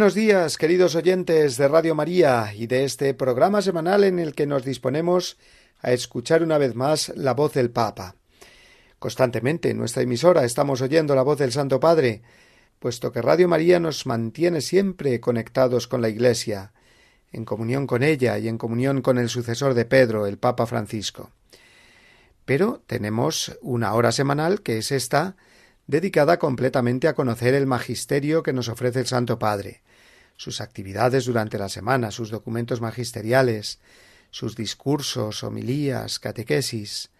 Buenos días, queridos oyentes de Radio María y de este programa semanal en el que nos disponemos a escuchar una vez más la voz del Papa. Constantemente en nuestra emisora estamos oyendo la voz del Santo Padre, puesto que Radio María nos mantiene siempre conectados con la Iglesia, en comunión con ella y en comunión con el sucesor de Pedro, el Papa Francisco. Pero tenemos una hora semanal que es esta dedicada completamente a conocer el magisterio que nos ofrece el Santo Padre, sus actividades durante la semana, sus documentos magisteriales, sus discursos, homilías, catequesis.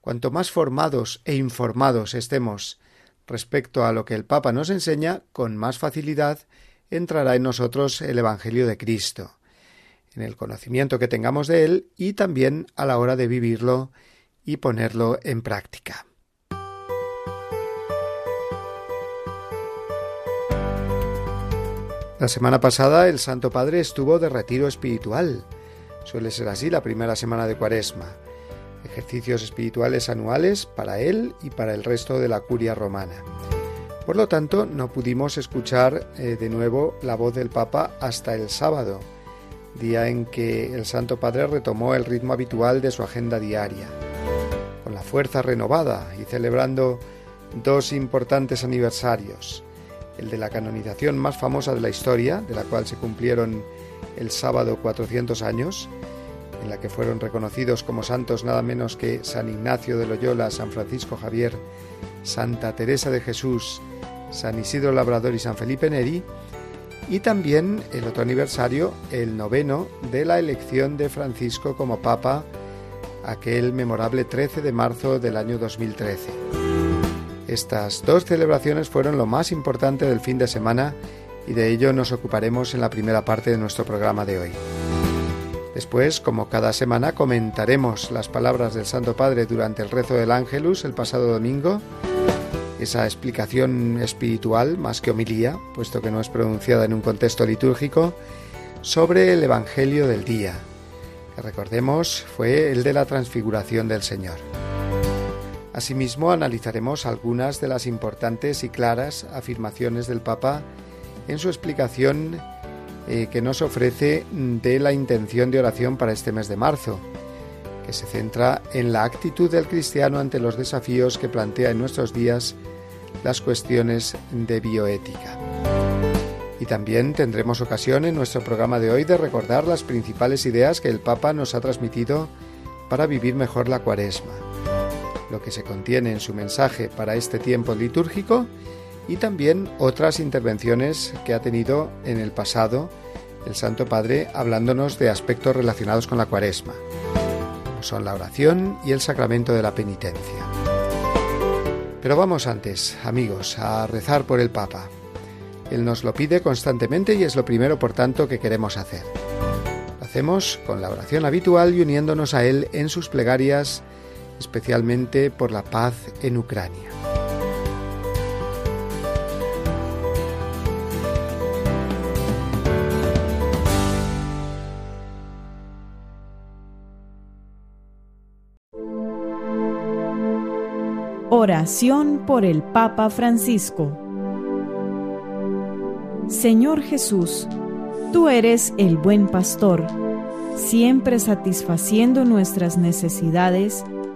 Cuanto más formados e informados estemos respecto a lo que el Papa nos enseña, con más facilidad entrará en nosotros el Evangelio de Cristo, en el conocimiento que tengamos de él y también a la hora de vivirlo y ponerlo en práctica. La semana pasada el Santo Padre estuvo de retiro espiritual. Suele ser así la primera semana de Cuaresma. Ejercicios espirituales anuales para él y para el resto de la curia romana. Por lo tanto, no pudimos escuchar eh, de nuevo la voz del Papa hasta el sábado, día en que el Santo Padre retomó el ritmo habitual de su agenda diaria. Con la fuerza renovada y celebrando dos importantes aniversarios, el de la canonización más famosa de la historia, de la cual se cumplieron el sábado 400 años, en la que fueron reconocidos como santos nada menos que San Ignacio de Loyola, San Francisco Javier, Santa Teresa de Jesús, San Isidro Labrador y San Felipe Neri, y también el otro aniversario, el noveno, de la elección de Francisco como Papa, aquel memorable 13 de marzo del año 2013. Estas dos celebraciones fueron lo más importante del fin de semana y de ello nos ocuparemos en la primera parte de nuestro programa de hoy. Después, como cada semana, comentaremos las palabras del Santo Padre durante el rezo del Ángelus el pasado domingo, esa explicación espiritual más que homilía, puesto que no es pronunciada en un contexto litúrgico, sobre el Evangelio del día, que recordemos fue el de la transfiguración del Señor. Asimismo, analizaremos algunas de las importantes y claras afirmaciones del Papa en su explicación eh, que nos ofrece de la intención de oración para este mes de marzo, que se centra en la actitud del cristiano ante los desafíos que plantea en nuestros días las cuestiones de bioética. Y también tendremos ocasión en nuestro programa de hoy de recordar las principales ideas que el Papa nos ha transmitido para vivir mejor la cuaresma lo que se contiene en su mensaje para este tiempo litúrgico y también otras intervenciones que ha tenido en el pasado el Santo Padre hablándonos de aspectos relacionados con la cuaresma, como son la oración y el sacramento de la penitencia. Pero vamos antes, amigos, a rezar por el Papa. Él nos lo pide constantemente y es lo primero, por tanto, que queremos hacer. Lo hacemos con la oración habitual y uniéndonos a Él en sus plegarias especialmente por la paz en Ucrania. Oración por el Papa Francisco Señor Jesús, tú eres el buen pastor, siempre satisfaciendo nuestras necesidades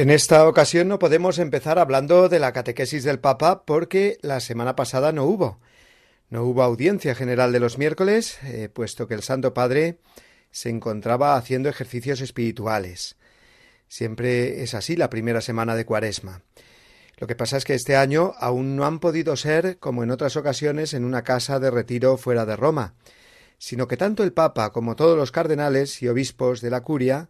En esta ocasión no podemos empezar hablando de la catequesis del Papa porque la semana pasada no hubo. No hubo audiencia general de los miércoles, eh, puesto que el Santo Padre se encontraba haciendo ejercicios espirituales. Siempre es así la primera semana de Cuaresma. Lo que pasa es que este año aún no han podido ser, como en otras ocasiones, en una casa de retiro fuera de Roma, sino que tanto el Papa como todos los cardenales y obispos de la curia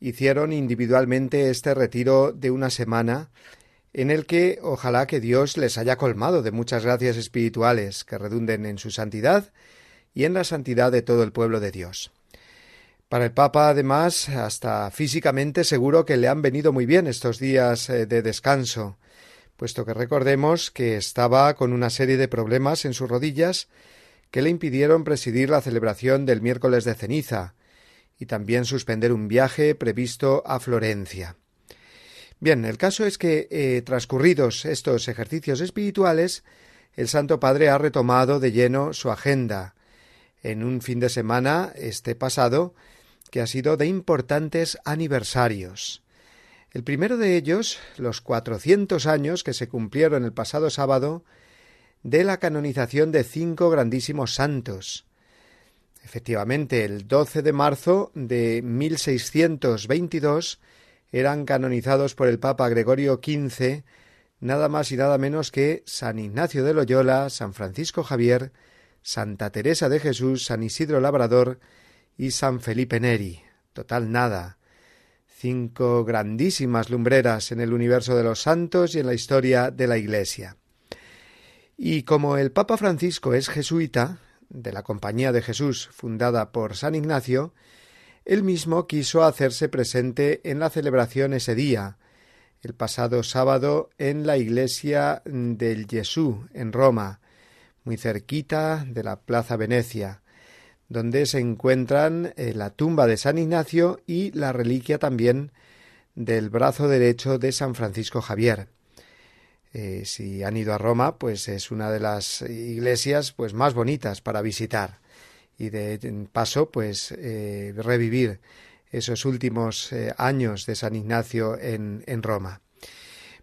hicieron individualmente este retiro de una semana en el que ojalá que Dios les haya colmado de muchas gracias espirituales que redunden en su santidad y en la santidad de todo el pueblo de Dios. Para el Papa, además, hasta físicamente seguro que le han venido muy bien estos días eh, de descanso, puesto que recordemos que estaba con una serie de problemas en sus rodillas que le impidieron presidir la celebración del miércoles de ceniza y también suspender un viaje previsto a Florencia. Bien, el caso es que, eh, transcurridos estos ejercicios espirituales, el Santo Padre ha retomado de lleno su agenda. En un fin de semana, este pasado, que ha sido de importantes aniversarios. El primero de ellos, los cuatrocientos años que se cumplieron el pasado sábado de la canonización de cinco grandísimos santos. Efectivamente, el 12 de marzo de 1622 eran canonizados por el Papa Gregorio XV nada más y nada menos que San Ignacio de Loyola, San Francisco Javier, Santa Teresa de Jesús, San Isidro Labrador y San Felipe Neri. Total nada cinco grandísimas lumbreras en el universo de los santos y en la historia de la Iglesia. Y como el Papa Francisco es jesuita, de la Compañía de Jesús fundada por San Ignacio, él mismo quiso hacerse presente en la celebración ese día, el pasado sábado, en la iglesia del Jesús, en Roma, muy cerquita de la Plaza Venecia, donde se encuentran eh, la tumba de San Ignacio y la reliquia también del brazo derecho de San Francisco Javier. Eh, si han ido a Roma, pues es una de las iglesias pues más bonitas para visitar y de paso pues eh, revivir esos últimos años de San Ignacio en, en Roma.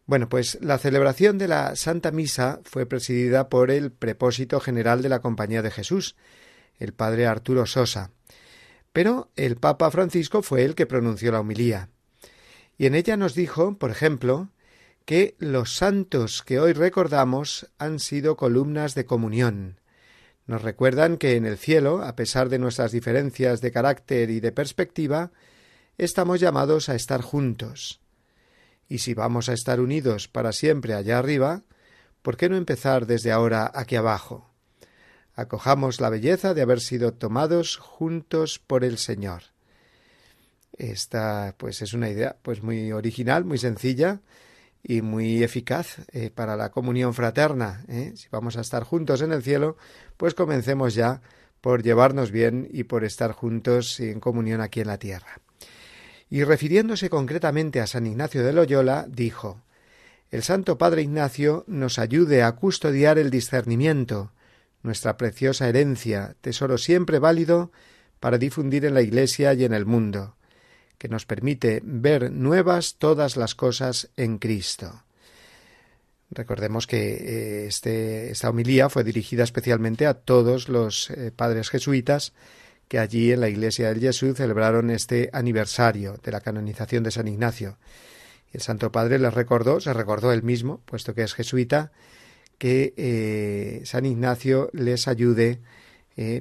Bueno, pues la celebración de la Santa Misa fue presidida por el prepósito general de la Compañía de Jesús, el padre Arturo Sosa. Pero el Papa Francisco fue el que pronunció la homilía. Y en ella nos dijo, por ejemplo, que los santos que hoy recordamos han sido columnas de comunión. Nos recuerdan que en el cielo, a pesar de nuestras diferencias de carácter y de perspectiva, estamos llamados a estar juntos. Y si vamos a estar unidos para siempre allá arriba, ¿por qué no empezar desde ahora aquí abajo? acojamos la belleza de haber sido tomados juntos por el Señor. Esta, pues, es una idea, pues, muy original, muy sencilla y muy eficaz eh, para la comunión fraterna. ¿eh? Si vamos a estar juntos en el cielo, pues comencemos ya por llevarnos bien y por estar juntos en comunión aquí en la tierra. Y refiriéndose concretamente a San Ignacio de Loyola, dijo El Santo Padre Ignacio nos ayude a custodiar el discernimiento, nuestra preciosa herencia, tesoro siempre válido para difundir en la Iglesia y en el mundo, que nos permite ver nuevas todas las cosas en Cristo. Recordemos que eh, este, esta homilía fue dirigida especialmente a todos los eh, padres jesuitas que allí en la iglesia del Jesús celebraron este aniversario de la canonización de San Ignacio. El Santo Padre les recordó, se recordó él mismo, puesto que es jesuita, que eh, San Ignacio les ayude,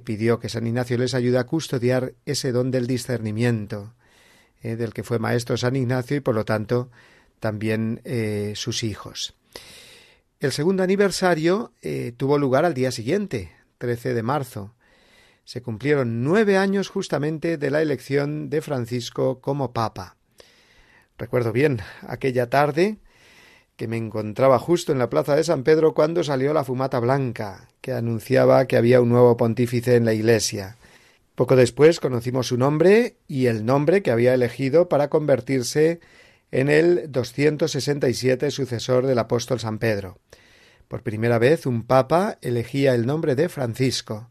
pidió que San Ignacio les ayude a custodiar ese don del discernimiento, eh, del que fue maestro San Ignacio y por lo tanto también sus hijos. El segundo aniversario tuvo lugar al día siguiente, 13 de marzo. Se cumplieron nueve años justamente de la elección de Francisco como Papa. Recuerdo bien aquella tarde que me encontraba justo en la plaza de San Pedro cuando salió la fumata blanca, que anunciaba que había un nuevo pontífice en la Iglesia. Poco después conocimos su nombre y el nombre que había elegido para convertirse en el 267 sucesor del apóstol San Pedro. Por primera vez un papa elegía el nombre de Francisco,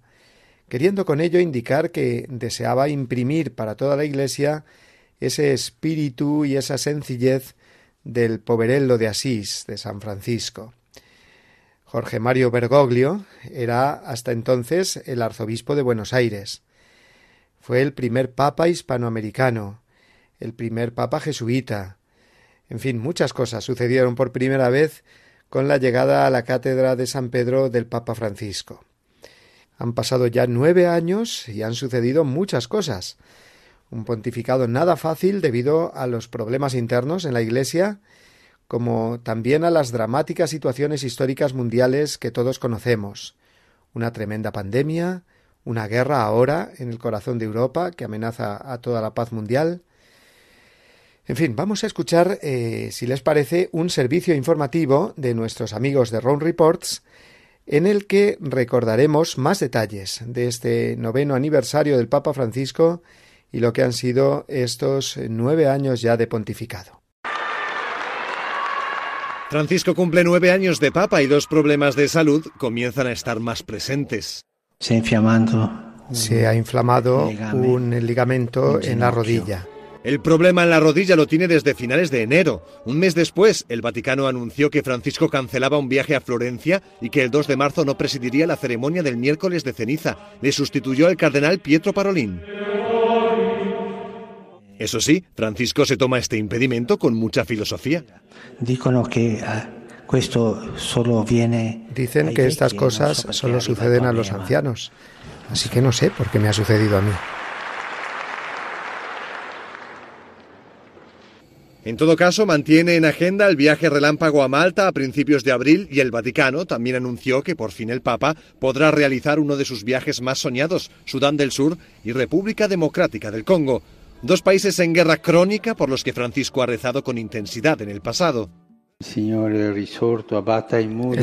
queriendo con ello indicar que deseaba imprimir para toda la Iglesia ese espíritu y esa sencillez del Poverello de Asís de San Francisco. Jorge Mario Bergoglio era hasta entonces el arzobispo de Buenos Aires. Fue el primer papa hispanoamericano, el primer papa jesuita. En fin, muchas cosas sucedieron por primera vez con la llegada a la cátedra de San Pedro del Papa Francisco. Han pasado ya nueve años y han sucedido muchas cosas un pontificado nada fácil debido a los problemas internos en la Iglesia, como también a las dramáticas situaciones históricas mundiales que todos conocemos. Una tremenda pandemia, una guerra ahora en el corazón de Europa que amenaza a toda la paz mundial. En fin, vamos a escuchar, eh, si les parece, un servicio informativo de nuestros amigos de Rome Reports, en el que recordaremos más detalles de este noveno aniversario del Papa Francisco y lo que han sido estos nueve años ya de pontificado. Francisco cumple nueve años de papa y dos problemas de salud comienzan a estar más presentes. Se, ha inflamado un ligamento en la rodilla. El problema en la rodilla lo tiene desde finales de enero. Un mes después, el Vaticano anunció que Francisco cancelaba un viaje a Florencia y que el 2 de marzo no presidiría la ceremonia del miércoles de ceniza. Le sustituyó el cardenal Pietro Parolín. Eso sí, Francisco se toma este impedimento con mucha filosofía. que solo viene Dicen que estas cosas solo suceden a los ancianos, así que no sé por qué me ha sucedido a mí. En todo caso, mantiene en agenda el viaje relámpago a Malta a principios de abril y el Vaticano también anunció que por fin el Papa podrá realizar uno de sus viajes más soñados, Sudán del Sur y República Democrática del Congo. Dos países en guerra crónica por los que Francisco ha rezado con intensidad en el pasado. El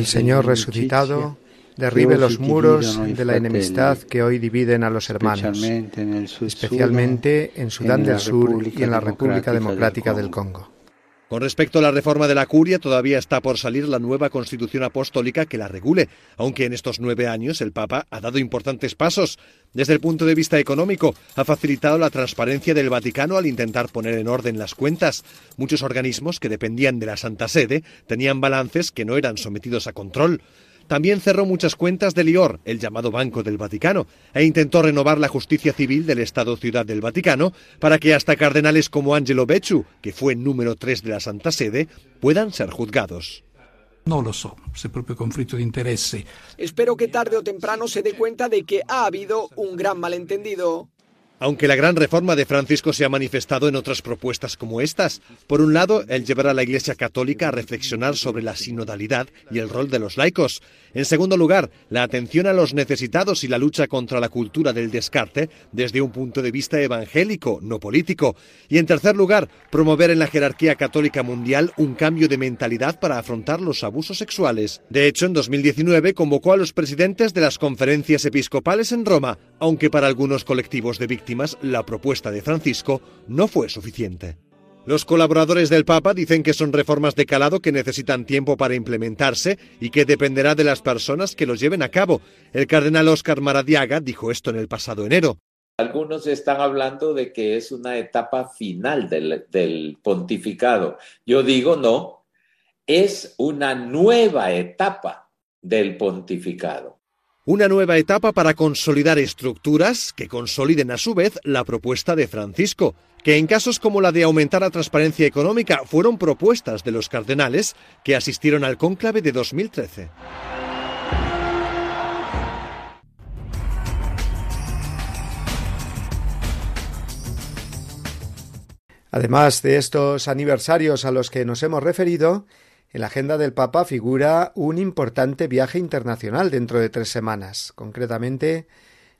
Señor resucitado derribe los muros de la enemistad que hoy dividen a los hermanos, especialmente en Sudán del Sur y en la República Democrática del Congo. Con respecto a la reforma de la curia, todavía está por salir la nueva constitución apostólica que la regule, aunque en estos nueve años el Papa ha dado importantes pasos. Desde el punto de vista económico, ha facilitado la transparencia del Vaticano al intentar poner en orden las cuentas. Muchos organismos que dependían de la Santa Sede tenían balances que no eran sometidos a control. También cerró muchas cuentas de Lior, el llamado Banco del Vaticano, e intentó renovar la justicia civil del Estado Ciudad del Vaticano para que hasta cardenales como Angelo Becciu, que fue número 3 de la Santa Sede, puedan ser juzgados. No lo so, se propio conflicto de interés. Espero que tarde o temprano se dé cuenta de que ha habido un gran malentendido. Aunque la gran reforma de Francisco se ha manifestado en otras propuestas como estas, por un lado, él llevará a la Iglesia Católica a reflexionar sobre la sinodalidad y el rol de los laicos. En segundo lugar, la atención a los necesitados y la lucha contra la cultura del descarte desde un punto de vista evangélico, no político. Y en tercer lugar, promover en la jerarquía católica mundial un cambio de mentalidad para afrontar los abusos sexuales. De hecho, en 2019 convocó a los presidentes de las conferencias episcopales en Roma, aunque para algunos colectivos de víctimas la propuesta de Francisco no fue suficiente. Los colaboradores del Papa dicen que son reformas de calado que necesitan tiempo para implementarse y que dependerá de las personas que los lleven a cabo. El cardenal Oscar Maradiaga dijo esto en el pasado enero. Algunos están hablando de que es una etapa final del, del pontificado. Yo digo no, es una nueva etapa del pontificado. Una nueva etapa para consolidar estructuras que consoliden a su vez la propuesta de Francisco, que en casos como la de aumentar la transparencia económica fueron propuestas de los cardenales que asistieron al cónclave de 2013. Además de estos aniversarios a los que nos hemos referido, En la agenda del Papa figura un importante viaje internacional dentro de tres semanas, concretamente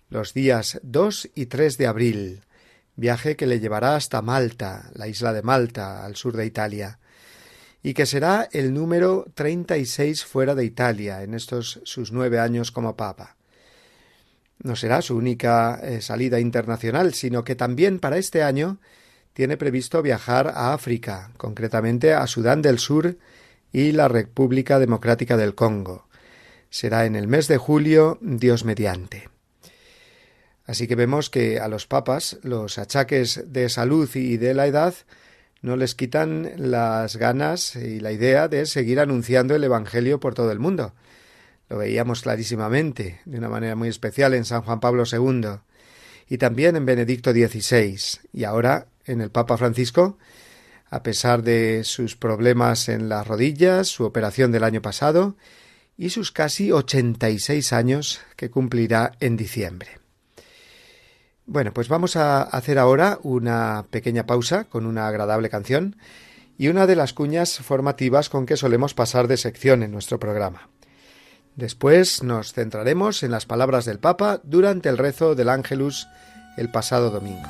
los días 2 y 3 de abril, viaje que le llevará hasta Malta, la isla de Malta, al sur de Italia, y que será el número 36 fuera de Italia en estos sus nueve años como Papa. No será su única eh, salida internacional, sino que también para este año tiene previsto viajar a África, concretamente a Sudán del Sur y la República Democrática del Congo. Será en el mes de julio, Dios mediante. Así que vemos que a los papas los achaques de salud y de la edad no les quitan las ganas y la idea de seguir anunciando el Evangelio por todo el mundo. Lo veíamos clarísimamente, de una manera muy especial en San Juan Pablo II y también en Benedicto XVI y ahora en el Papa Francisco, a pesar de sus problemas en las rodillas, su operación del año pasado y sus casi 86 años que cumplirá en diciembre. Bueno, pues vamos a hacer ahora una pequeña pausa con una agradable canción y una de las cuñas formativas con que solemos pasar de sección en nuestro programa. Después nos centraremos en las palabras del Papa durante el rezo del Ángelus el pasado domingo.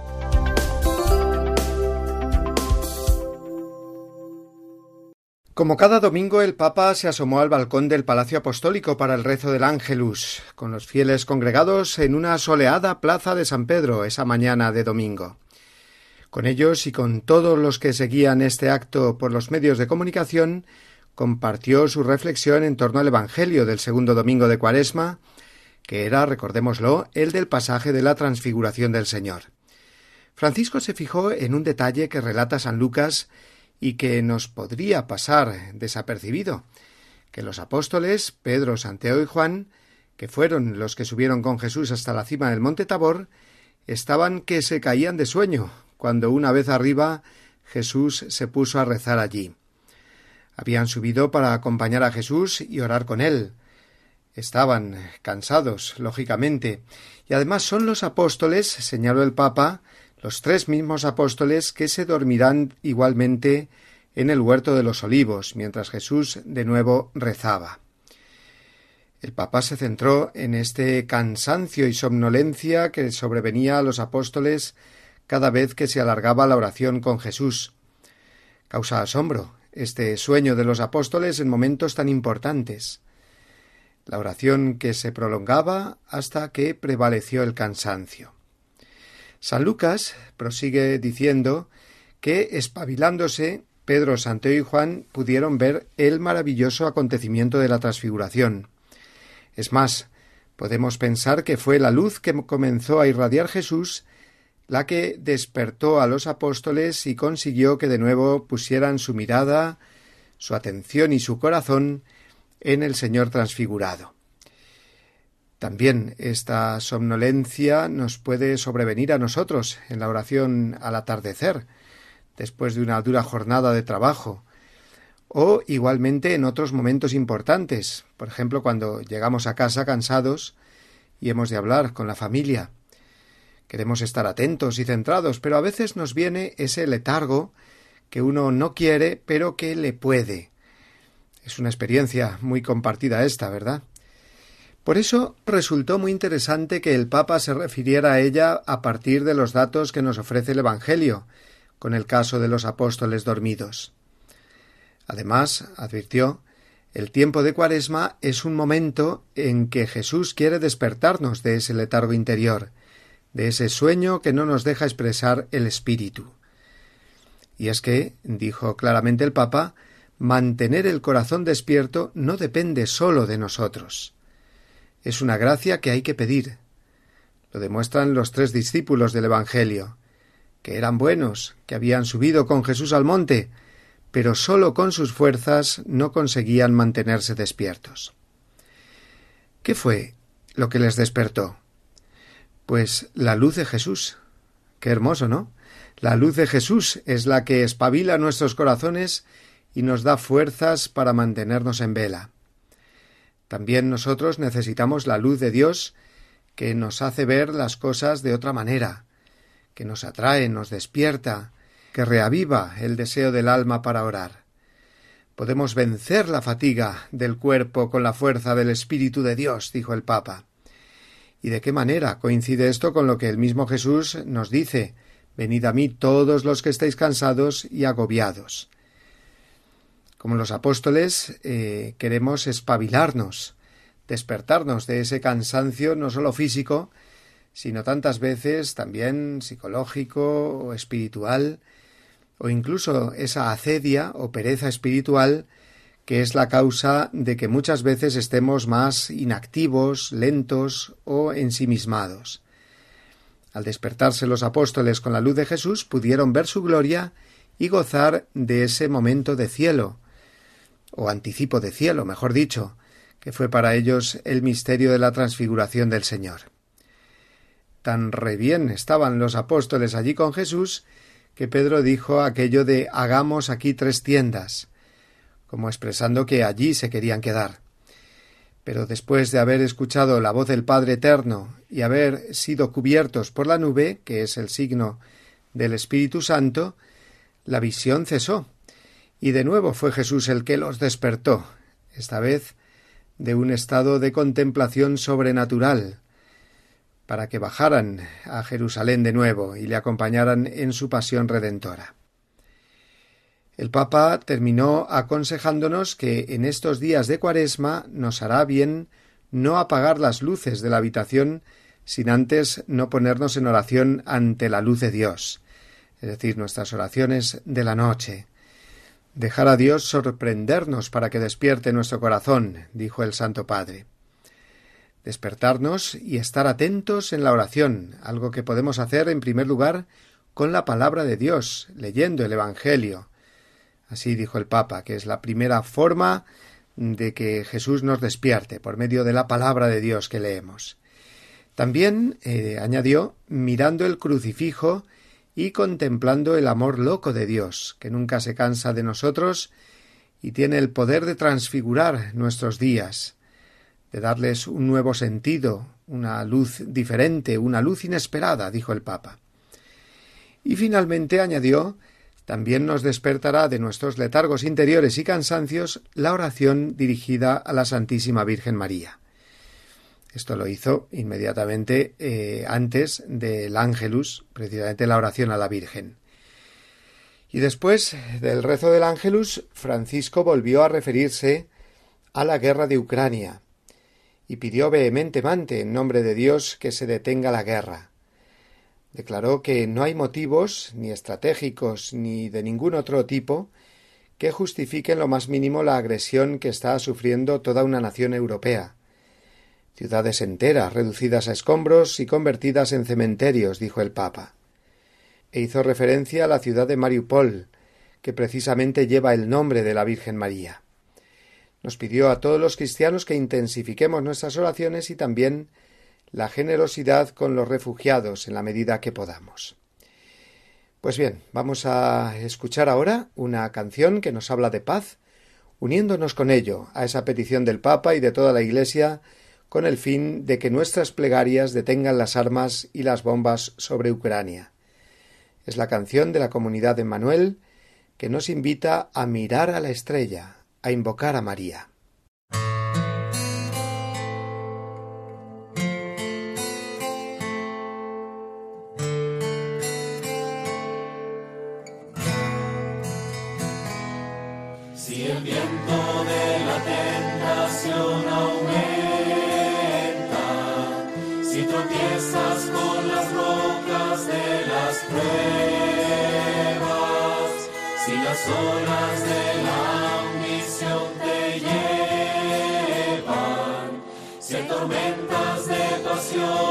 Como cada domingo, el Papa se asomó al balcón del Palacio Apostólico para el rezo del Ángelus, con los fieles congregados en una soleada plaza de San Pedro esa mañana de domingo. Con ellos y con todos los que seguían este acto por los medios de comunicación, compartió su reflexión en torno al Evangelio del segundo domingo de Cuaresma, que era, recordémoslo, el del pasaje de la transfiguración del Señor. Francisco se fijó en un detalle que relata San Lucas y que nos podría pasar desapercibido, que los apóstoles, Pedro, Santiago y Juan, que fueron los que subieron con Jesús hasta la cima del monte Tabor, estaban que se caían de sueño, cuando una vez arriba Jesús se puso a rezar allí. Habían subido para acompañar a Jesús y orar con él. estaban cansados, lógicamente, y además son los apóstoles, señaló el Papa, los tres mismos apóstoles que se dormirán igualmente en el huerto de los olivos, mientras Jesús de nuevo rezaba. El Papa se centró en este cansancio y somnolencia que sobrevenía a los apóstoles cada vez que se alargaba la oración con Jesús. Causa asombro este sueño de los apóstoles en momentos tan importantes. La oración que se prolongaba hasta que prevaleció el cansancio. San Lucas prosigue diciendo que, espabilándose, Pedro, Santiago y Juan pudieron ver el maravilloso acontecimiento de la transfiguración. Es más, podemos pensar que fue la luz que comenzó a irradiar Jesús la que despertó a los apóstoles y consiguió que de nuevo pusieran su mirada, su atención y su corazón en el Señor transfigurado. También esta somnolencia nos puede sobrevenir a nosotros en la oración al atardecer, después de una dura jornada de trabajo, o igualmente en otros momentos importantes, por ejemplo cuando llegamos a casa cansados y hemos de hablar con la familia. Queremos estar atentos y centrados, pero a veces nos viene ese letargo que uno no quiere, pero que le puede. Es una experiencia muy compartida esta, ¿verdad? Por eso resultó muy interesante que el Papa se refiriera a ella a partir de los datos que nos ofrece el Evangelio, con el caso de los apóstoles dormidos. Además, advirtió, el tiempo de Cuaresma es un momento en que Jesús quiere despertarnos de ese letargo interior, de ese sueño que no nos deja expresar el espíritu. Y es que, dijo claramente el Papa, mantener el corazón despierto no depende sólo de nosotros. Es una gracia que hay que pedir. Lo demuestran los tres discípulos del Evangelio, que eran buenos, que habían subido con Jesús al monte, pero sólo con sus fuerzas no conseguían mantenerse despiertos. ¿Qué fue lo que les despertó? Pues la luz de Jesús. Qué hermoso, ¿no? La luz de Jesús es la que espabila nuestros corazones y nos da fuerzas para mantenernos en vela. También nosotros necesitamos la luz de Dios que nos hace ver las cosas de otra manera, que nos atrae, nos despierta, que reaviva el deseo del alma para orar. Podemos vencer la fatiga del cuerpo con la fuerza del Espíritu de Dios, dijo el Papa. ¿Y de qué manera coincide esto con lo que el mismo Jesús nos dice Venid a mí todos los que estáis cansados y agobiados? Como los apóstoles, eh, queremos espabilarnos, despertarnos de ese cansancio no solo físico, sino tantas veces también psicológico o espiritual, o incluso esa acedia o pereza espiritual que es la causa de que muchas veces estemos más inactivos, lentos o ensimismados. Al despertarse los apóstoles con la luz de Jesús pudieron ver su gloria y gozar de ese momento de cielo, o anticipo de cielo, mejor dicho, que fue para ellos el misterio de la transfiguración del Señor. Tan re bien estaban los apóstoles allí con Jesús que Pedro dijo aquello de hagamos aquí tres tiendas, como expresando que allí se querían quedar. Pero después de haber escuchado la voz del Padre Eterno y haber sido cubiertos por la nube, que es el signo del Espíritu Santo, la visión cesó, y de nuevo fue Jesús el que los despertó, esta vez de un estado de contemplación sobrenatural, para que bajaran a Jerusalén de nuevo y le acompañaran en su pasión redentora. El Papa terminó aconsejándonos que en estos días de Cuaresma nos hará bien no apagar las luces de la habitación sin antes no ponernos en oración ante la luz de Dios, es decir, nuestras oraciones de la noche. Dejar a Dios sorprendernos para que despierte nuestro corazón, dijo el Santo Padre. Despertarnos y estar atentos en la oración, algo que podemos hacer en primer lugar con la palabra de Dios, leyendo el Evangelio, Así dijo el Papa, que es la primera forma de que Jesús nos despierte por medio de la palabra de Dios que leemos. También eh, añadió mirando el crucifijo y contemplando el amor loco de Dios, que nunca se cansa de nosotros y tiene el poder de transfigurar nuestros días, de darles un nuevo sentido, una luz diferente, una luz inesperada, dijo el Papa. Y finalmente añadió también nos despertará de nuestros letargos interiores y cansancios la oración dirigida a la Santísima Virgen María. Esto lo hizo inmediatamente eh, antes del Ángelus, precisamente la oración a la Virgen. Y después del rezo del Ángelus, Francisco volvió a referirse a la guerra de Ucrania y pidió vehementemente en nombre de Dios que se detenga la guerra. Declaró que no hay motivos, ni estratégicos, ni de ningún otro tipo, que justifiquen lo más mínimo la agresión que está sufriendo toda una nación europea. Ciudades enteras reducidas a escombros y convertidas en cementerios, dijo el Papa e hizo referencia a la ciudad de Mariupol, que precisamente lleva el nombre de la Virgen María. Nos pidió a todos los cristianos que intensifiquemos nuestras oraciones y también la generosidad con los refugiados en la medida que podamos. Pues bien, vamos a escuchar ahora una canción que nos habla de paz, uniéndonos con ello a esa petición del Papa y de toda la Iglesia con el fin de que nuestras plegarias detengan las armas y las bombas sobre Ucrania. Es la canción de la comunidad de Manuel que nos invita a mirar a la estrella, a invocar a María. olas de la ambición te llevan, si tormentas de pasión.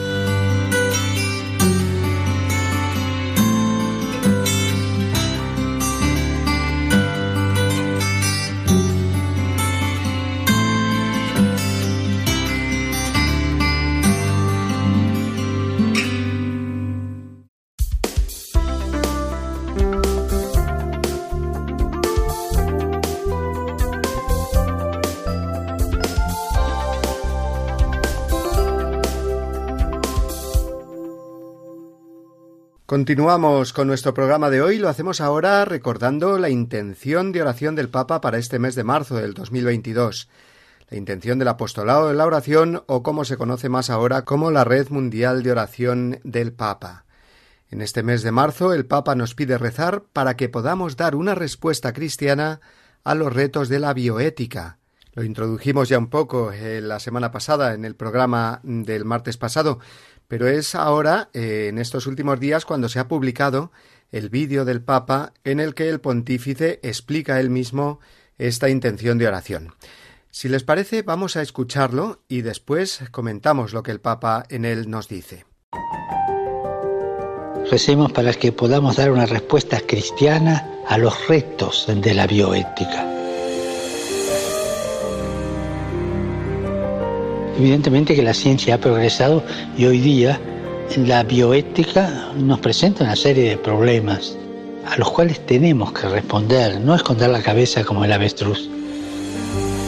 Continuamos con nuestro programa de hoy. Lo hacemos ahora recordando la intención de oración del Papa para este mes de marzo del 2022. La intención del apostolado de la oración o como se conoce más ahora como la Red Mundial de Oración del Papa. En este mes de marzo el Papa nos pide rezar para que podamos dar una respuesta cristiana a los retos de la bioética. Lo introdujimos ya un poco eh, la semana pasada en el programa del martes pasado, pero es ahora, eh, en estos últimos días, cuando se ha publicado el vídeo del Papa en el que el pontífice explica él mismo esta intención de oración. Si les parece, vamos a escucharlo y después comentamos lo que el Papa en él nos dice. Recemos para que podamos dar una respuesta cristiana a los retos de la bioética. Evidentemente que la ciencia ha progresado y hoy día la bioética nos presenta una serie de problemas a los cuales tenemos que responder, no esconder la cabeza como el avestruz.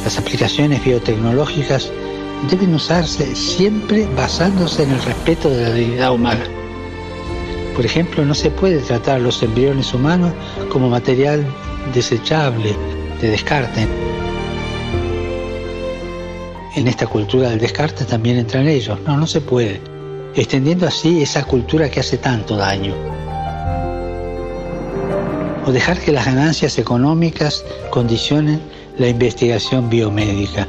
Las aplicaciones biotecnológicas deben usarse siempre basándose en el respeto de la dignidad humana. Por ejemplo, no se puede tratar los embriones humanos como material desechable, de descarte en esta cultura del descarte también entran ellos. No, no se puede. Extendiendo así esa cultura que hace tanto daño. O dejar que las ganancias económicas condicionen la investigación biomédica.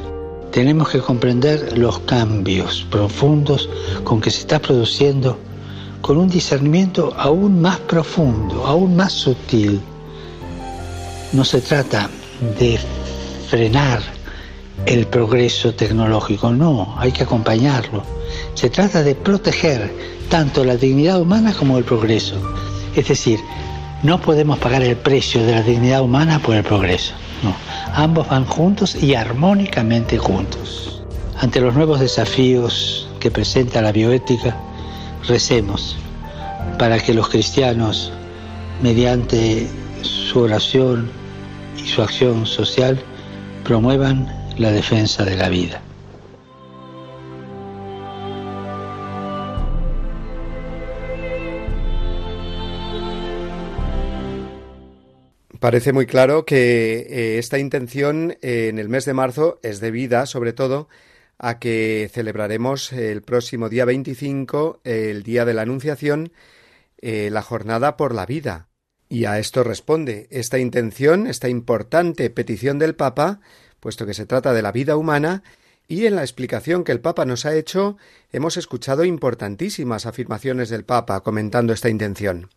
Tenemos que comprender los cambios profundos con que se está produciendo con un discernimiento aún más profundo, aún más sutil. No se trata de frenar el progreso tecnológico, no, hay que acompañarlo. Se trata de proteger tanto la dignidad humana como el progreso. Es decir, no podemos pagar el precio de la dignidad humana por el progreso. No, ambos van juntos y armónicamente juntos. Ante los nuevos desafíos que presenta la bioética, recemos para que los cristianos, mediante su oración y su acción social, promuevan la defensa de la vida. Parece muy claro que eh, esta intención eh, en el mes de marzo es debida, sobre todo, a que celebraremos el próximo día 25, el día de la Anunciación, eh, la jornada por la vida. Y a esto responde esta intención, esta importante petición del Papa, puesto que se trata de la vida humana, y en la explicación que el Papa nos ha hecho hemos escuchado importantísimas afirmaciones del Papa comentando esta intención.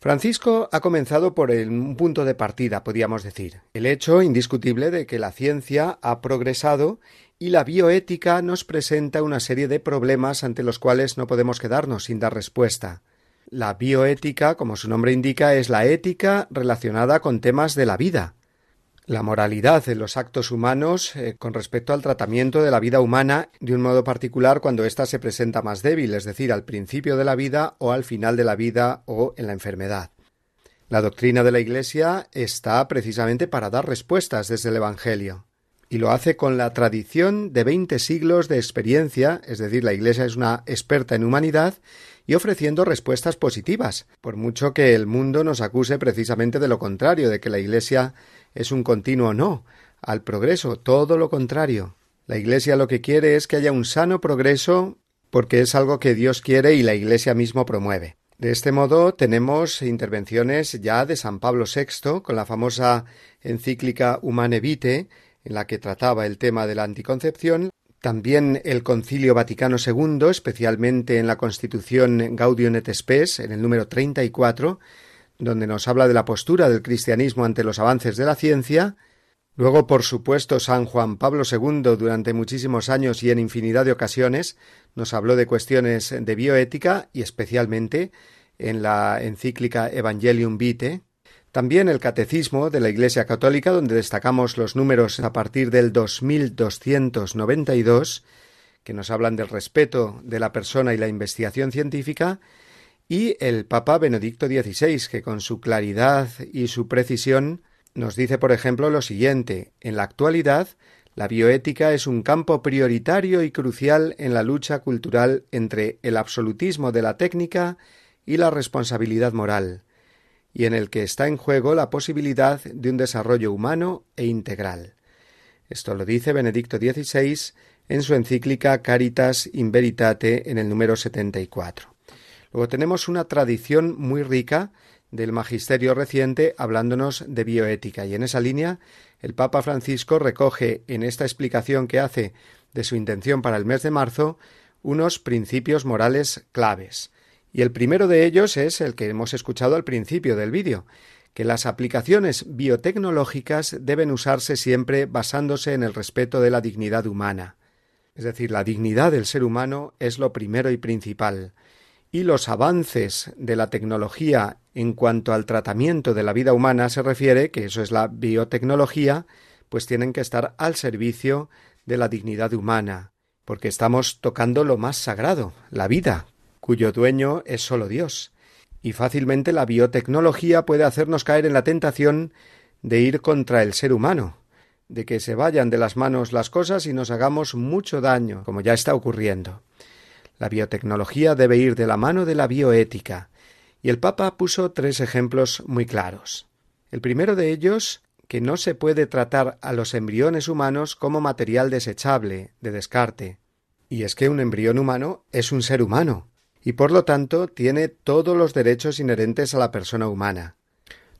Francisco ha comenzado por un punto de partida, podríamos decir, el hecho indiscutible de que la ciencia ha progresado y la bioética nos presenta una serie de problemas ante los cuales no podemos quedarnos sin dar respuesta. La bioética, como su nombre indica, es la ética relacionada con temas de la vida, la moralidad de los actos humanos eh, con respecto al tratamiento de la vida humana de un modo particular cuando ésta se presenta más débil, es decir, al principio de la vida o al final de la vida o en la enfermedad. La doctrina de la Iglesia está precisamente para dar respuestas desde el Evangelio y lo hace con la tradición de veinte siglos de experiencia, es decir, la Iglesia es una experta en humanidad y ofreciendo respuestas positivas, por mucho que el mundo nos acuse precisamente de lo contrario, de que la Iglesia es un continuo no al progreso, todo lo contrario. La Iglesia lo que quiere es que haya un sano progreso porque es algo que Dios quiere y la Iglesia mismo promueve. De este modo tenemos intervenciones ya de San Pablo VI con la famosa encíclica Humane Vitae en la que trataba el tema de la anticoncepción, también el Concilio Vaticano II, especialmente en la Constitución Gaudium et Spes, en el número 34, donde nos habla de la postura del cristianismo ante los avances de la ciencia, Luego, por supuesto, San Juan Pablo II durante muchísimos años y en infinidad de ocasiones nos habló de cuestiones de bioética y especialmente en la encíclica Evangelium Vitae, también el Catecismo de la Iglesia Católica, donde destacamos los números a partir del 2292, que nos hablan del respeto de la persona y la investigación científica, y el Papa Benedicto XVI, que con su claridad y su precisión nos dice, por ejemplo, lo siguiente En la actualidad, la bioética es un campo prioritario y crucial en la lucha cultural entre el absolutismo de la técnica y la responsabilidad moral y en el que está en juego la posibilidad de un desarrollo humano e integral. Esto lo dice Benedicto XVI en su encíclica Caritas in Veritate en el número 74. Luego tenemos una tradición muy rica del magisterio reciente hablándonos de bioética y en esa línea el Papa Francisco recoge en esta explicación que hace de su intención para el mes de marzo unos principios morales claves y el primero de ellos es el que hemos escuchado al principio del vídeo, que las aplicaciones biotecnológicas deben usarse siempre basándose en el respeto de la dignidad humana. Es decir, la dignidad del ser humano es lo primero y principal, y los avances de la tecnología en cuanto al tratamiento de la vida humana se refiere, que eso es la biotecnología, pues tienen que estar al servicio de la dignidad humana, porque estamos tocando lo más sagrado, la vida, cuyo dueño es solo Dios, y fácilmente la biotecnología puede hacernos caer en la tentación de ir contra el ser humano, de que se vayan de las manos las cosas y nos hagamos mucho daño, como ya está ocurriendo. La biotecnología debe ir de la mano de la bioética, y el Papa puso tres ejemplos muy claros. El primero de ellos, que no se puede tratar a los embriones humanos como material desechable, de descarte. Y es que un embrión humano es un ser humano, y por lo tanto tiene todos los derechos inherentes a la persona humana.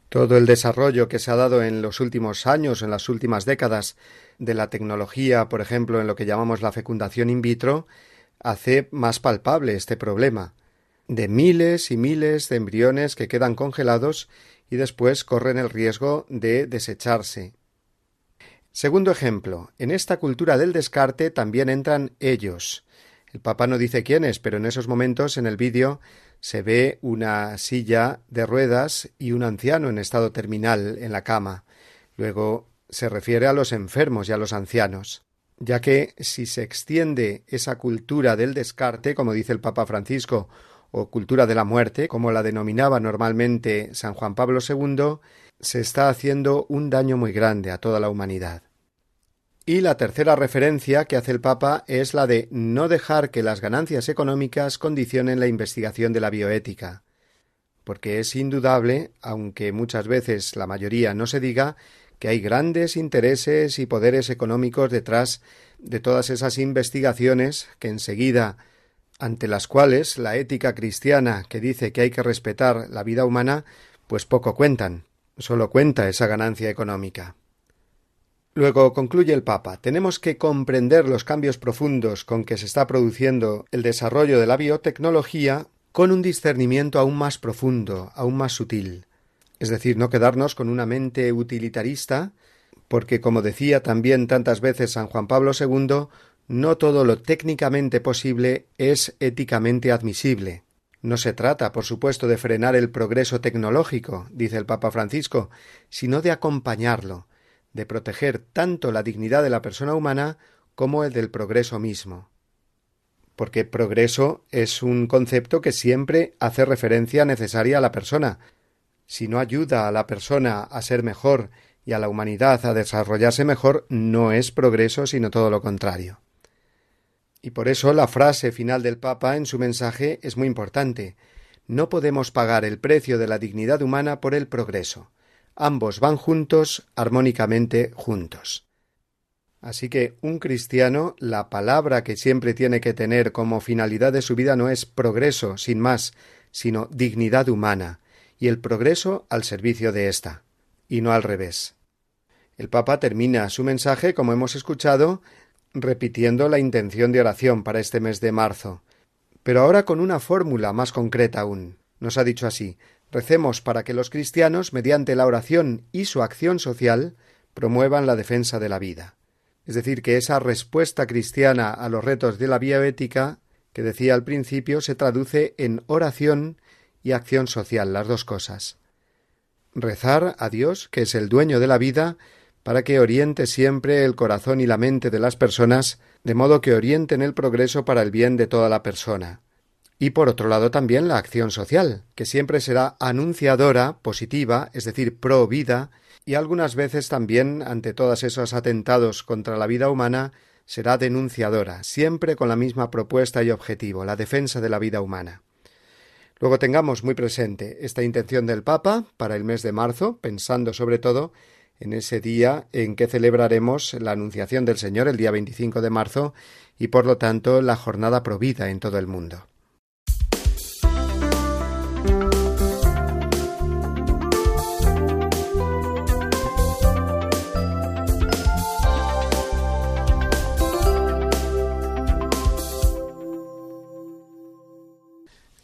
Todo el desarrollo que se ha dado en los últimos años, en las últimas décadas, de la tecnología, por ejemplo, en lo que llamamos la fecundación in vitro, hace más palpable este problema de miles y miles de embriones que quedan congelados y después corren el riesgo de desecharse. Segundo ejemplo, en esta cultura del descarte también entran ellos, el Papa no dice quién es, pero en esos momentos en el vídeo se ve una silla de ruedas y un anciano en estado terminal en la cama. Luego se refiere a los enfermos y a los ancianos, ya que si se extiende esa cultura del descarte, como dice el Papa Francisco, o cultura de la muerte, como la denominaba normalmente San Juan Pablo II, se está haciendo un daño muy grande a toda la humanidad. Y la tercera referencia que hace el Papa es la de no dejar que las ganancias económicas condicionen la investigación de la bioética, porque es indudable, aunque muchas veces la mayoría no se diga, que hay grandes intereses y poderes económicos detrás de todas esas investigaciones que enseguida ante las cuales la ética cristiana que dice que hay que respetar la vida humana, pues poco cuentan, solo cuenta esa ganancia económica. Luego concluye el Papa tenemos que comprender los cambios profundos con que se está produciendo el desarrollo de la biotecnología con un discernimiento aún más profundo, aún más sutil. Es decir, no quedarnos con una mente utilitarista, porque como decía también tantas veces San Juan Pablo II, no todo lo técnicamente posible es éticamente admisible. No se trata, por supuesto, de frenar el progreso tecnológico, dice el Papa Francisco, sino de acompañarlo, de proteger tanto la dignidad de la persona humana como el del progreso mismo. Porque progreso es un concepto que siempre hace referencia necesaria a la persona. Si no ayuda a la persona a ser mejor y a la humanidad a desarrollarse mejor, no es progreso, sino todo lo contrario. Y por eso la frase final del Papa en su mensaje es muy importante. No podemos pagar el precio de la dignidad humana por el progreso ambos van juntos, armónicamente juntos. Así que un cristiano, la palabra que siempre tiene que tener como finalidad de su vida no es progreso, sin más, sino dignidad humana, y el progreso al servicio de ésta, y no al revés. El Papa termina su mensaje, como hemos escuchado, repitiendo la intención de oración para este mes de marzo, pero ahora con una fórmula más concreta aún. Nos ha dicho así Recemos para que los cristianos, mediante la oración y su acción social, promuevan la defensa de la vida. Es decir, que esa respuesta cristiana a los retos de la bioética que decía al principio se traduce en oración y acción social, las dos cosas. Rezar a Dios, que es el dueño de la vida, para que oriente siempre el corazón y la mente de las personas, de modo que orienten el progreso para el bien de toda la persona. Y por otro lado también la acción social, que siempre será anunciadora, positiva, es decir, pro vida, y algunas veces también, ante todos esos atentados contra la vida humana, será denunciadora, siempre con la misma propuesta y objetivo, la defensa de la vida humana. Luego tengamos muy presente esta intención del Papa para el mes de marzo, pensando sobre todo en ese día en que celebraremos la Anunciación del Señor, el día 25 de marzo, y por lo tanto la jornada provida en todo el mundo.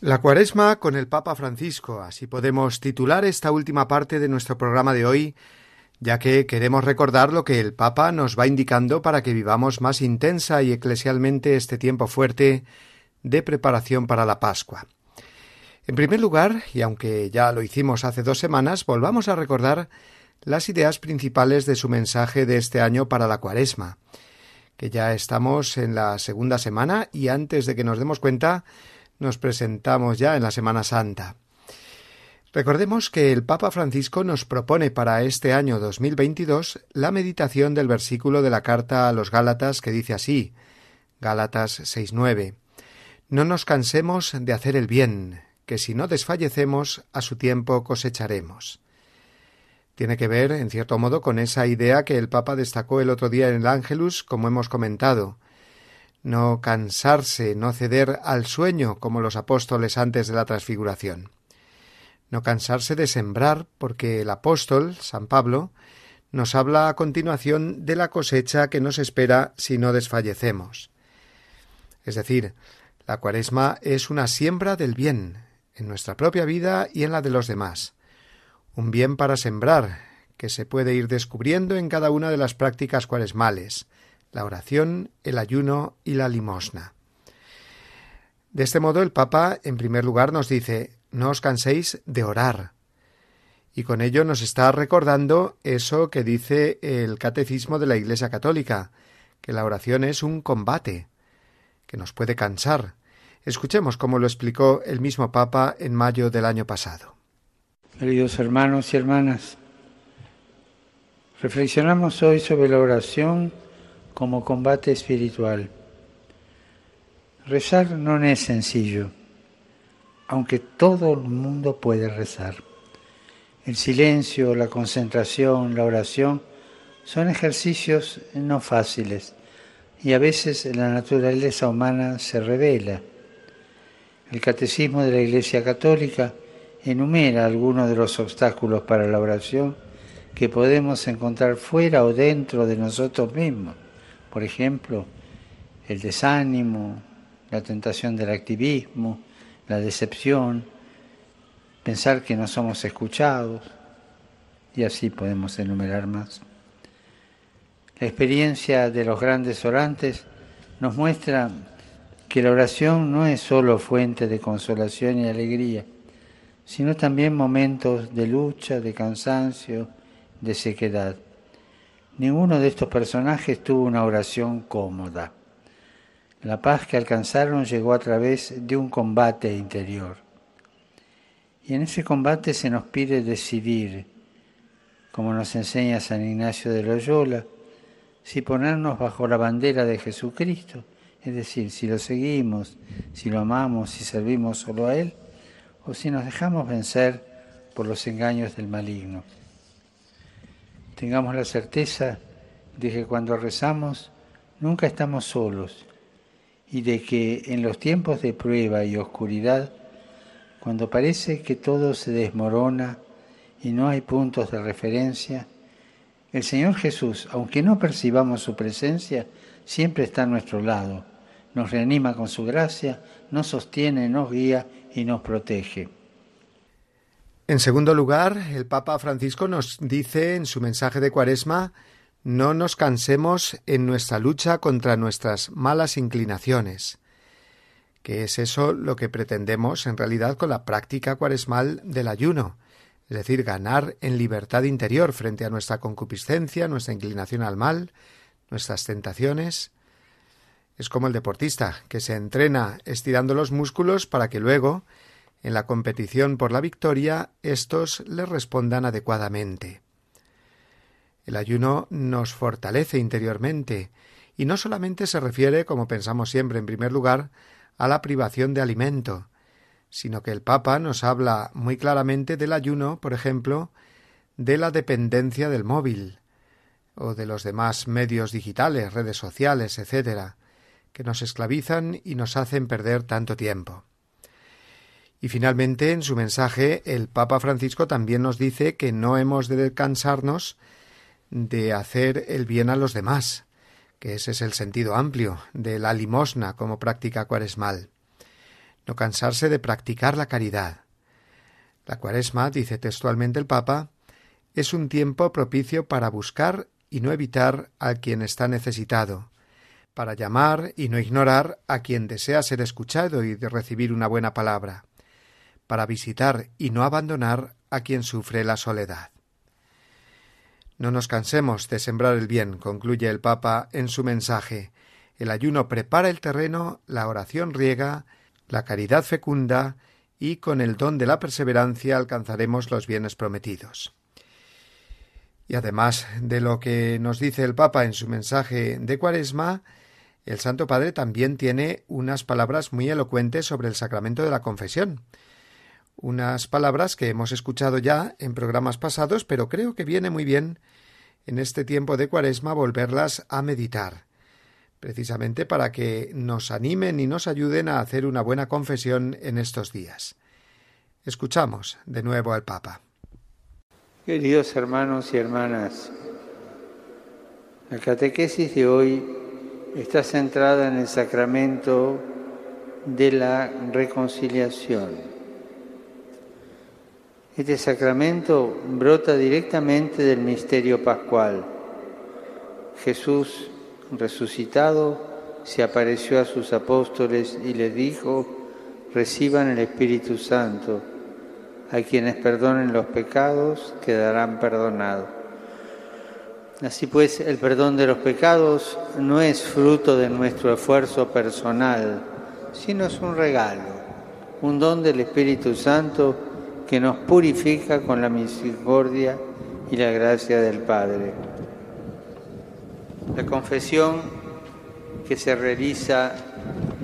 La cuaresma con el Papa Francisco, así podemos titular esta última parte de nuestro programa de hoy, ya que queremos recordar lo que el Papa nos va indicando para que vivamos más intensa y eclesialmente este tiempo fuerte de preparación para la Pascua. En primer lugar, y aunque ya lo hicimos hace dos semanas, volvamos a recordar las ideas principales de su mensaje de este año para la Cuaresma, que ya estamos en la segunda semana y antes de que nos demos cuenta, nos presentamos ya en la Semana Santa. Recordemos que el Papa Francisco nos propone para este año 2022 la meditación del versículo de la carta a los Gálatas que dice así, Gálatas 6.9, No nos cansemos de hacer el bien, que si no desfallecemos, a su tiempo cosecharemos. Tiene que ver, en cierto modo, con esa idea que el Papa destacó el otro día en el Ángelus, como hemos comentado, no cansarse, no ceder al sueño como los apóstoles antes de la transfiguración. No cansarse de sembrar, porque el apóstol, San Pablo, nos habla a continuación de la cosecha que nos espera si no desfallecemos. Es decir, la cuaresma es una siembra del bien, en nuestra propia vida y en la de los demás. Un bien para sembrar, que se puede ir descubriendo en cada una de las prácticas cuaresmales, la oración, el ayuno y la limosna. De este modo el Papa, en primer lugar, nos dice no os canséis de orar. Y con ello nos está recordando eso que dice el Catecismo de la Iglesia Católica, que la oración es un combate, que nos puede cansar. Escuchemos cómo lo explicó el mismo Papa en mayo del año pasado. Queridos hermanos y hermanas, reflexionamos hoy sobre la oración como combate espiritual. Rezar no es sencillo, aunque todo el mundo puede rezar. El silencio, la concentración, la oración son ejercicios no fáciles y a veces la naturaleza humana se revela. El Catecismo de la Iglesia Católica enumera algunos de los obstáculos para la oración que podemos encontrar fuera o dentro de nosotros mismos por ejemplo, el desánimo, la tentación del activismo, la decepción, pensar que no somos escuchados, y así podemos enumerar más. La experiencia de los grandes orantes nos muestra que la oración no es solo fuente de consolación y alegría, sino también momentos de lucha, de cansancio, de sequedad. Ninguno de estos personajes tuvo una oración cómoda. La paz que alcanzaron llegó a través de un combate interior. Y en ese combate se nos pide decidir, como nos enseña San Ignacio de Loyola, si ponernos bajo la bandera de Jesucristo, es decir, si lo seguimos, si lo amamos, si servimos solo a Él, o si nos dejamos vencer por los engaños del maligno tengamos la certeza de que cuando rezamos nunca estamos solos y de que en los tiempos de prueba y oscuridad, cuando parece que todo se desmorona y no hay puntos de referencia, el Señor Jesús, aunque no percibamos su presencia, siempre está a nuestro lado, nos reanima con su gracia, nos sostiene, nos guía y nos protege. En segundo lugar, el Papa Francisco nos dice en su mensaje de Cuaresma no nos cansemos en nuestra lucha contra nuestras malas inclinaciones, que es eso lo que pretendemos en realidad con la práctica cuaresmal del ayuno, es decir, ganar en libertad interior frente a nuestra concupiscencia, nuestra inclinación al mal, nuestras tentaciones. Es como el deportista, que se entrena estirando los músculos para que luego, en la competición por la victoria, éstos le respondan adecuadamente. El ayuno nos fortalece interiormente, y no solamente se refiere, como pensamos siempre en primer lugar, a la privación de alimento, sino que el Papa nos habla muy claramente del ayuno, por ejemplo, de la dependencia del móvil o de los demás medios digitales, redes sociales, etcétera, que nos esclavizan y nos hacen perder tanto tiempo. Y finalmente, en su mensaje, el Papa Francisco también nos dice que no hemos de cansarnos de hacer el bien a los demás, que ese es el sentido amplio de la limosna como práctica cuaresmal. No cansarse de practicar la caridad. La cuaresma, dice textualmente el Papa, es un tiempo propicio para buscar y no evitar a quien está necesitado, para llamar y no ignorar a quien desea ser escuchado y de recibir una buena palabra, para visitar y no abandonar a quien sufre la soledad. No nos cansemos de sembrar el bien, concluye el Papa en su mensaje. El ayuno prepara el terreno, la oración riega, la caridad fecunda, y con el don de la perseverancia alcanzaremos los bienes prometidos. Y además de lo que nos dice el Papa en su mensaje de Cuaresma, el Santo Padre también tiene unas palabras muy elocuentes sobre el sacramento de la confesión unas palabras que hemos escuchado ya en programas pasados, pero creo que viene muy bien en este tiempo de Cuaresma volverlas a meditar, precisamente para que nos animen y nos ayuden a hacer una buena confesión en estos días. Escuchamos de nuevo al Papa. Queridos hermanos y hermanas, la catequesis de hoy está centrada en el sacramento de la reconciliación este sacramento brota directamente del misterio pascual. Jesús resucitado se apareció a sus apóstoles y les dijo, reciban el Espíritu Santo. A quienes perdonen los pecados quedarán perdonados. Así pues, el perdón de los pecados no es fruto de nuestro esfuerzo personal, sino es un regalo, un don del Espíritu Santo que nos purifica con la misericordia y la gracia del Padre. La confesión que se realiza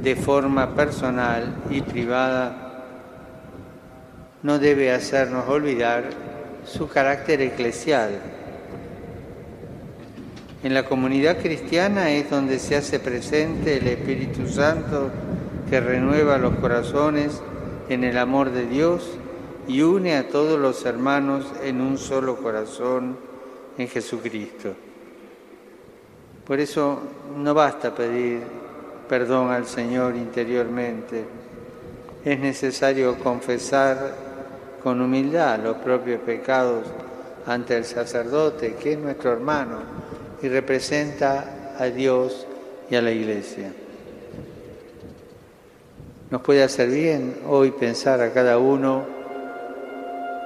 de forma personal y privada no debe hacernos olvidar su carácter eclesial. En la comunidad cristiana es donde se hace presente el Espíritu Santo que renueva los corazones en el amor de Dios y une a todos los hermanos en un solo corazón en Jesucristo. Por eso no basta pedir perdón al Señor interiormente, es necesario confesar con humildad los propios pecados ante el sacerdote, que es nuestro hermano y representa a Dios y a la Iglesia. Nos puede hacer bien hoy pensar a cada uno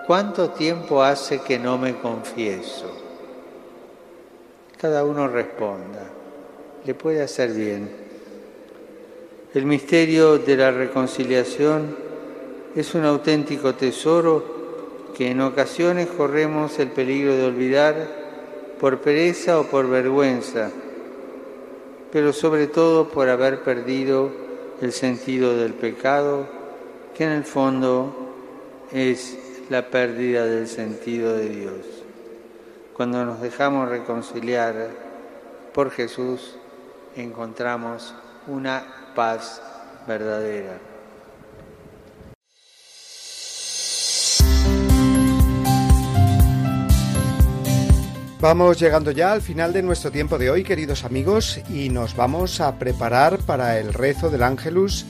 ¿Cuánto tiempo hace que no me confieso? Cada uno responda. Le puede hacer bien. El misterio de la reconciliación es un auténtico tesoro que en ocasiones corremos el peligro de olvidar por pereza o por vergüenza, pero sobre todo por haber perdido el sentido del pecado, que en el fondo es la pérdida del sentido de Dios. Cuando nos dejamos reconciliar por Jesús, encontramos una paz verdadera. Vamos llegando ya al final de nuestro tiempo de hoy, queridos amigos, y nos vamos a preparar para el rezo del ángelus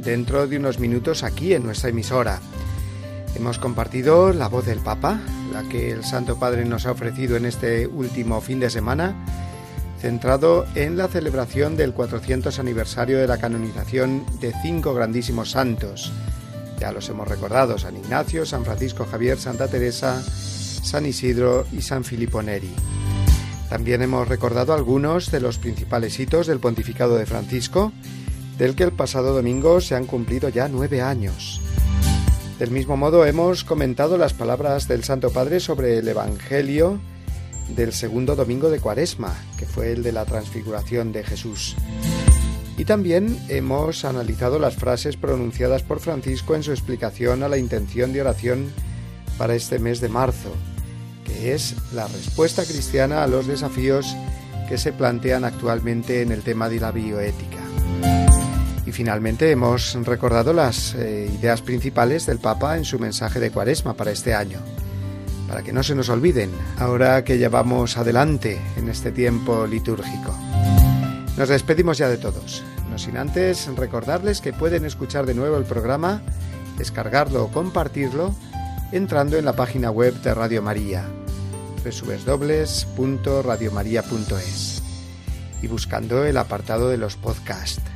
dentro de unos minutos aquí en nuestra emisora. Hemos compartido la voz del Papa, la que el Santo Padre nos ha ofrecido en este último fin de semana, centrado en la celebración del 400 aniversario de la canonización de cinco grandísimos santos. Ya los hemos recordado, San Ignacio, San Francisco Javier, Santa Teresa, San Isidro y San Filippo Neri. También hemos recordado algunos de los principales hitos del pontificado de Francisco, del que el pasado domingo se han cumplido ya nueve años. Del mismo modo hemos comentado las palabras del Santo Padre sobre el Evangelio del segundo domingo de Cuaresma, que fue el de la transfiguración de Jesús. Y también hemos analizado las frases pronunciadas por Francisco en su explicación a la intención de oración para este mes de marzo, que es la respuesta cristiana a los desafíos que se plantean actualmente en el tema de la bioética. Y finalmente hemos recordado las eh, ideas principales del Papa en su mensaje de Cuaresma para este año, para que no se nos olviden ahora que llevamos adelante en este tiempo litúrgico. Nos despedimos ya de todos, no sin antes recordarles que pueden escuchar de nuevo el programa, descargarlo o compartirlo entrando en la página web de Radio María, www.radiomaria.es y buscando el apartado de los podcasts.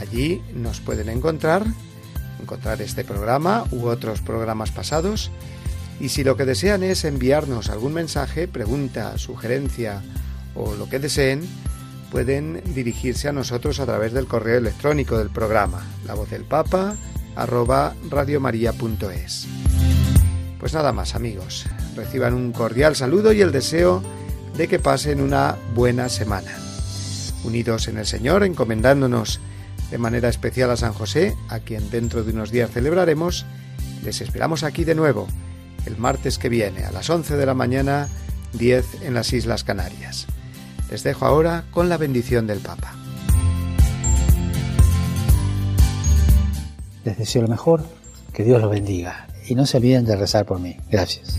Allí nos pueden encontrar, encontrar este programa u otros programas pasados. Y si lo que desean es enviarnos algún mensaje, pregunta, sugerencia o lo que deseen, pueden dirigirse a nosotros a través del correo electrónico del programa, la voz del papa, arroba radiomaria.es. Pues nada más amigos, reciban un cordial saludo y el deseo de que pasen una buena semana. Unidos en el Señor, encomendándonos de manera especial a San José, a quien dentro de unos días celebraremos, les esperamos aquí de nuevo el martes que viene a las 11 de la mañana, 10 en las Islas Canarias. Les dejo ahora con la bendición del Papa. Les deseo lo mejor, que Dios los bendiga y no se olviden de rezar por mí. Gracias.